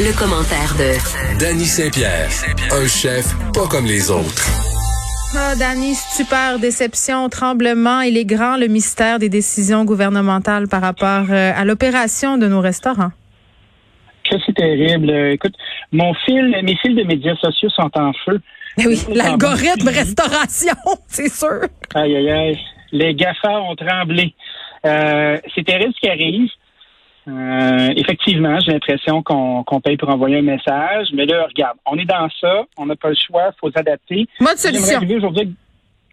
Le, commentaire de Danny Saint-Pierre, un chef pas comme les autres. Ah, Dani, super déception, tremblement. Il est grand le mystère des décisions gouvernementales par rapport euh, à l'opération de nos restaurants. Que c'est terrible. Écoute, mon fil, mes fils de médias sociaux sont en feu. Mais oui, l'algorithme restauration, c'est sûr. Aïe, aïe, aïe. Les GAFA ont tremblé. Euh, c'est terrible ce qui arrive. Euh, effectivement, j'ai l'impression qu'on paye pour envoyer un message. Mais là, regarde, on est dans ça. On n'a pas le choix. Il faut s'adapter. Mode solution. aujourd'hui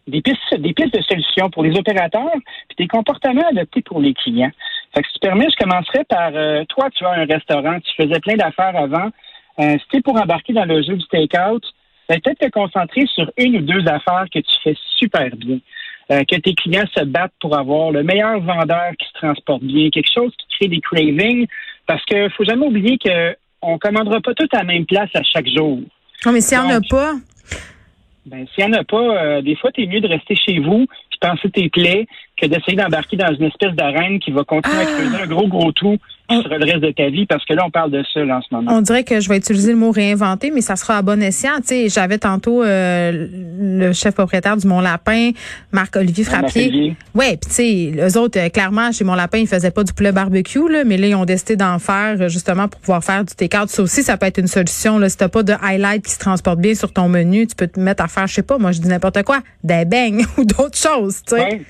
des pistes, des pistes de solutions pour les opérateurs puis des comportements adaptés pour les clients. Fait que si tu permets, je commencerai par euh, toi, tu as un restaurant, tu faisais plein d'affaires avant. Euh, si tu es pour embarquer dans le jeu du take-out, ben, peut-être te concentrer sur une ou deux affaires que tu fais super bien. Euh, que tes clients se battent pour avoir le meilleur vendeur qui se transporte bien, quelque chose qui crée des cravings, parce que faut jamais oublier que on commandera pas tout à la même place à chaque jour. Non, mais s'il n'y en a pas, Ben, s'il n'y en a pas, euh, des fois, t'es mieux de rester chez vous puis penser tes plaies que d'essayer d'embarquer dans une espèce d'arène qui va continuer à Ah! creuser un gros, gros trou sur le reste de ta vie, parce que là, on parle de ça, là, en ce moment. on dirait que je vais utiliser le mot réinventer, mais ça sera à bon escient. Tu sais, j'avais tantôt euh, le chef propriétaire du Mont Lapin, Marc-Olivier Frappier. Ouais, puis tu sais, eux autres, euh, clairement, chez Mont Lapin, ils faisaient pas du poulet barbecue, là, mais là, ils ont décidé d'en faire euh, justement pour pouvoir faire du take-out. Ça aussi, ça peut être une solution. Là. Si t'as pas de highlight qui se transporte bien sur ton menu, tu peux te mettre à faire, je sais pas, moi je dis n'importe quoi, des beignes ou d'autres choses, tu sais. Ouais.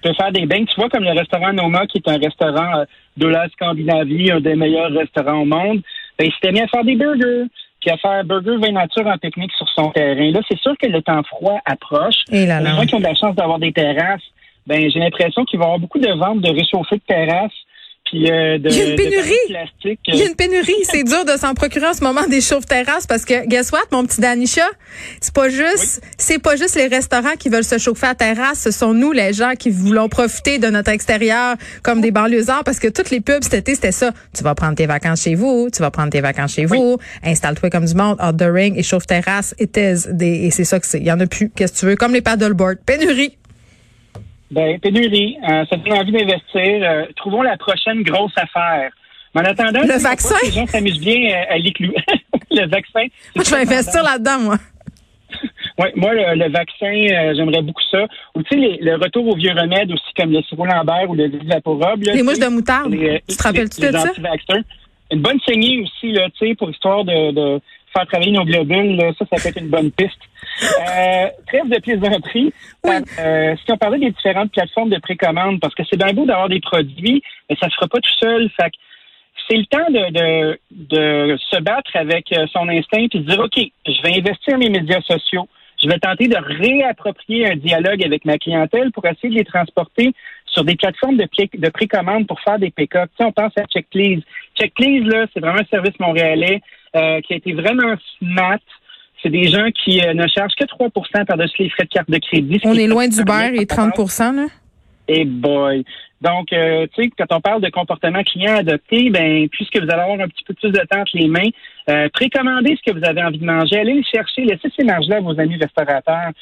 Tu peux faire des bains. Tu vois, comme le restaurant Noma, qui est un restaurant euh, de la Scandinavie, un des meilleurs restaurants au monde, ben, il s'était mis à faire des burgers, puis à faire burger vin nature en technique sur son terrain. Là, c'est sûr que le temps froid approche. Et là Pour les là. gens qui ont de la chance d'avoir des terrasses, ben j'ai l'impression qu'il va y avoir beaucoup de ventes de réchauffés de terrasses, puis euh, de, Il y a une pénurie. Il y a une pénurie, c'est dur de s'en procurer en ce moment des chauffe-terrasses parce que guess what, mon petit Danisha, c'est pas juste c'est pas juste les restaurants qui veulent se chauffer à terrasse, ce sont nous les gens qui voulons profiter de notre extérieur comme des banlieusards parce que toutes les pubs cet été c'était ça. Tu vas prendre tes vacances chez vous, tu vas prendre tes vacances chez vous, installe-toi comme du monde, outdooring et chauffe-terrasse et des et c'est ça que c'est. Il y en a plus, qu'est-ce que tu veux? Comme les paddleboards, pénurie. Ben, pénurie, euh, ça donne envie d'investir. Euh, trouvons la prochaine grosse affaire. Mais en attendant, Le vaccin? Les gens s'amusent bien euh, à l'éclou. le vaccin. Moi je vais investir là-dedans moi. Ouais, moi, le, le vaccin, euh, j'aimerais beaucoup ça. Ou tu sais, les- le retour aux vieux remèdes aussi, comme le sirop Lambert ou le là, Les mouches de moutarde. les, Tu te rappelles-tu les de ça? Une bonne saignée aussi, là, tu sais, pour histoire de, de faire travailler nos globules. là. ça, ça peut être une bonne piste. Euh, trêve de plaisanterie. Oui. Euh, si on parlait des différentes plateformes de précommande, parce que c'est bien beau d'avoir des produits, mais ça ne se fera pas tout seul. Fait c'est le temps de, de, de se battre avec euh, son instinct et de dire, OK, je vais investir mes médias sociaux. Je vais tenter de réapproprier un dialogue avec ma clientèle pour essayer de les transporter sur des plateformes de, précommande pour faire des pick-up. On pense à Checkplease. Checkplease, là, c'est vraiment un service montréalais euh, qui a été vraiment smart. C'est des gens qui euh, ne chargent que 3% par-dessus les frais de carte de crédit. On est loin d'Uber et par rapport 30 là? et boy. Donc, euh, tu sais, quand on parle de comportement client adopté, ben, puisque vous allez avoir un petit peu plus de temps entre les mains, euh, précommandez ce que vous avez envie de manger, allez le chercher, laissez ces marges-là à vos amis restaurateurs.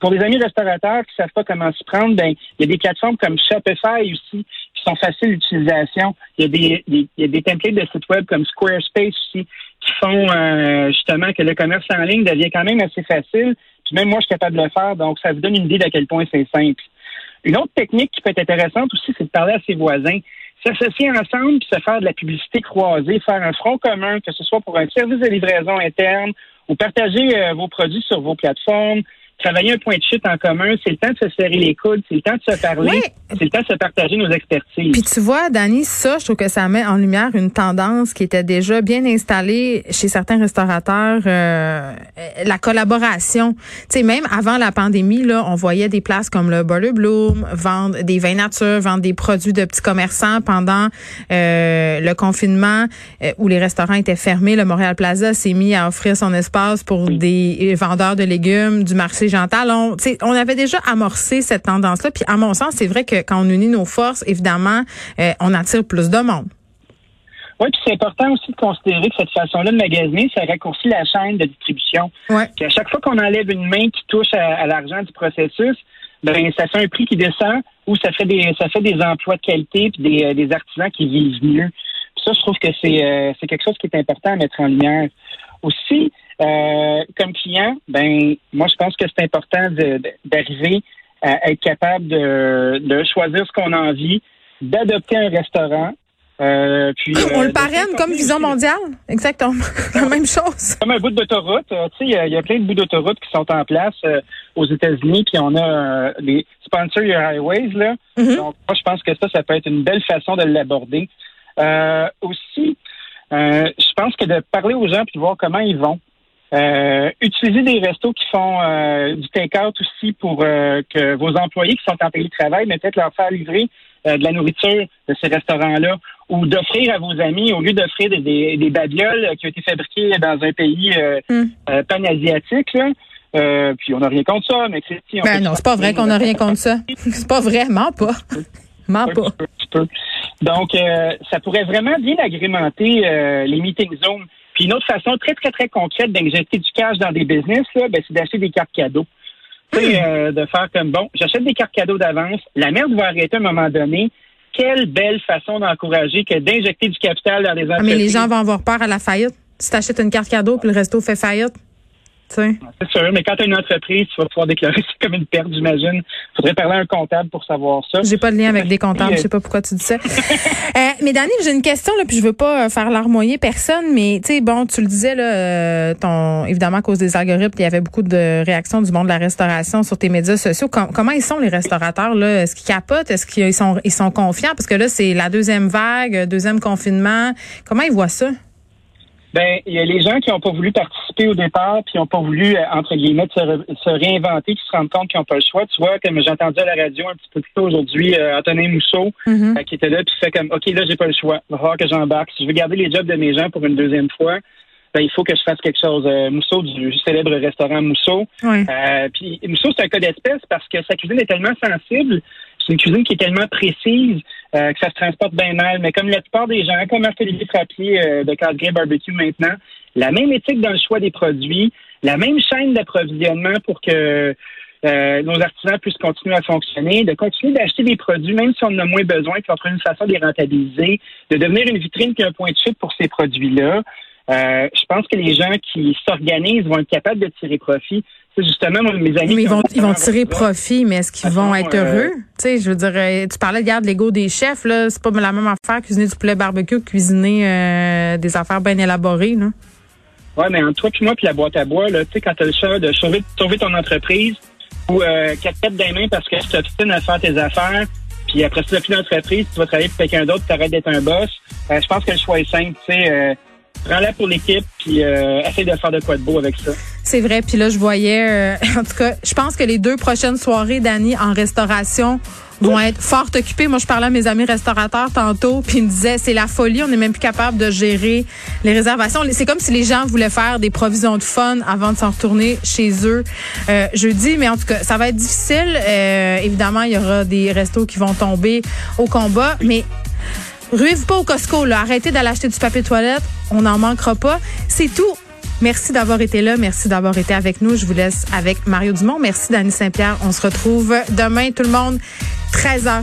Pour les amis restaurateurs qui savent pas comment s'y prendre, ben, il y a des plateformes comme Shopify aussi qui sont faciles d'utilisation. Il y a des, des- il y a des templates de sites web comme Squarespace aussi qui font euh, justement que le commerce en ligne devient quand même assez facile. Puis même moi, je suis capable de le faire, donc ça vous donne une idée d'à quel point c'est simple. Une autre technique qui peut être intéressante aussi, c'est de parler à ses voisins. S'associer ensemble puis se faire de la publicité croisée, faire un front commun, que ce soit pour un service de livraison interne ou partager euh, vos produits sur vos plateformes. Travailler un point de chute en commun, c'est le temps de se serrer les coudes, c'est le temps de se parler, Ouais. c'est le temps de se partager nos expertises. Puis tu vois, Dani, ça, je trouve que ça met en lumière une tendance qui était déjà bien installée chez certains restaurateurs, euh, la collaboration. Tu sais, même avant la pandémie, là, on voyait des places comme le Butter Bloom vendre des vins nature, vendre des produits de petits commerçants pendant euh, le confinement euh, où les restaurants étaient fermés. Le Montréal Plaza s'est mis à offrir son espace pour des vendeurs de légumes du marché On avait déjà amorcé cette tendance-là. Puis à mon sens, c'est vrai que quand on unit nos forces, évidemment, euh, on attire plus de monde. Oui, puis c'est important aussi de considérer que cette façon-là de magasiner, ça raccourcit la chaîne de distribution. Ouais. Puis à chaque fois qu'on enlève une main qui touche à, à l'argent du processus, ben ça fait un prix qui descend ou ça fait des ça fait des emplois de qualité puis des, euh, des artisans qui vivent mieux. Ça, je trouve que c'est euh, c'est quelque chose qui est important à mettre en lumière. Aussi, euh, comme client, ben moi je pense que c'est important d'arriver à être capable de, de choisir ce qu'on a envie, d'adopter un restaurant. euh, puis, on le parraine comme Vision mondiale. Exactement. La même chose. comme un bout d'autoroute. tu sais, il y a- plein de bouts d'autoroute qui sont en place aux États-Unis, puis on a des sponsor your highways là. Mhm. Donc, moi, je pense que ça, ça peut être une belle façon de l'aborder. Euh, aussi, euh, je pense que de parler aux gens puis de voir comment ils vont. Euh, utiliser des restos qui font euh, du take-out aussi pour euh, que vos employés qui sont en télétravail, mais peut-être leur faire livrer euh, de la nourriture de ces restaurants-là ou d'offrir à vos amis, au lieu d'offrir des, des, des babioles qui ont été fabriquées dans un pays euh, Mm. pan-asiatique. Là. Euh, puis on n'a rien contre ça, mais Christy, on Ben non, c'est pas vrai qu'on n'a rien contre ça. C'est pas vraiment pas. Ment un pas. petit peu, un petit peu. Donc, euh, ça pourrait vraiment bien agrémenter euh, les meeting zones. Puis une autre façon très, très, très concrète d'injecter du cash dans des business, là, ben, c'est d'acheter des cartes cadeaux. Tu sais, euh, de faire comme, bon, j'achète des cartes cadeaux d'avance, la merde va arrêter à un moment donné. Quelle belle façon d'encourager que d'injecter du capital dans des Ah, entreprises. mais les gens vont avoir peur à la faillite. Si t'achètes une carte cadeau puis le resto fait faillite, tu. C'est sûr, mais quand tu as une entreprise, tu vas pouvoir déclarer ça comme une perte, j'imagine. faudrait parler à un comptable pour savoir ça. J'ai pas de lien avec des comptables, je sais pas pourquoi tu dis ça. euh, mais Dani, j'ai une question là, puis je veux pas euh, faire larmoyer personne, mais tu sais, bon, tu le disais là, euh, ton évidemment à cause des algorithmes, il y avait beaucoup de réactions du monde de la restauration sur tes médias sociaux. Com- comment ils sont les restaurateurs là? Est-ce qu'ils capotent? Est-ce qu'ils sont ils sont confiants? Parce que là, c'est la deuxième vague, euh, deuxième confinement. Comment ils voient ça? Ben, il y a les gens qui n'ont pas voulu participer au départ, puis qui n'ont pas voulu, euh, entre guillemets, se, réinventer, qui se rendent compte qu'ils n'ont pas le choix. Tu vois, comme j'ai entendu à la radio un petit peu plus tôt aujourd'hui, euh, Antonin Mousseau, Mhm. euh, qui était là, puis fait comme, OK, là, j'ai pas le choix. Il va falloir que j'embarque. Si je veux garder les jobs de mes gens pour une deuxième fois, ben, il faut que je fasse quelque chose. Euh, Mousseau, du célèbre restaurant Mousseau. Euh, puis Mousseau, c'est un cas d'espèce parce que sa cuisine est tellement sensible. C'est une cuisine qui est tellement précise euh, que ça se transporte bien mal. Mais comme la plupart des gens, comme Marc-Olivier Frappier euh, de Cadre Barbecue maintenant, la même éthique dans le choix des produits, la même chaîne d'approvisionnement pour que euh, nos artisans puissent continuer à fonctionner, de continuer d'acheter des produits, même si on en a moins besoin, puis on trouve une façon de les rentabiliser, de devenir une vitrine puis un point de chute pour ces produits-là. Euh, je pense que les gens qui s'organisent vont être capables de tirer profit. Justement moi, mes amis. Mais ils vont, ils vont tirer profit, mais est-ce qu'ils vont être euh, heureux? Tu sais, je veux dire, euh, tu parlais de garde l'ego des chefs, là. C'est pas la même affaire cuisiner du poulet barbecue que cuisiner euh, des affaires bien élaborées, là. Ouais, mais entre toi puis moi puis la boîte à bois, là, tu sais, quand t'as le choix de sauver, sauver ton entreprise ou euh, quatre têtes des mains parce que tu t'obstines à faire tes affaires, puis après ça, tu plus d'entreprise, tu vas travailler pour quelqu'un d'autre, tu arrêtes d'être un boss. Euh, je pense que le choix est simple, tu sais. Euh, Prends-la pour l'équipe, puis euh, essaye de faire de quoi de beau avec ça. C'est vrai. Puis là, je voyais, euh, en tout cas, je pense que les deux prochaines soirées, Dani, en restauration, vont être fort occupées. Moi, je parlais à mes amis restaurateurs tantôt, puis ils me disaient, c'est la folie, on n'est même plus capable de gérer les réservations. C'est comme si les gens voulaient faire des provisions de fun avant de s'en retourner chez eux euh, jeudi. Mais en tout cas, ça va être difficile. Euh, évidemment, il y aura des restos qui vont tomber au combat, mais Ruez-vous pas au Costco, là. Arrêtez d'aller acheter du papier toilette. On n'en manquera pas. C'est tout. Merci d'avoir été là. Merci d'avoir été avec nous. Je vous laisse avec Mario Dumont. Merci, Dani Saint-Pierre. On se retrouve demain, tout le monde, 13h.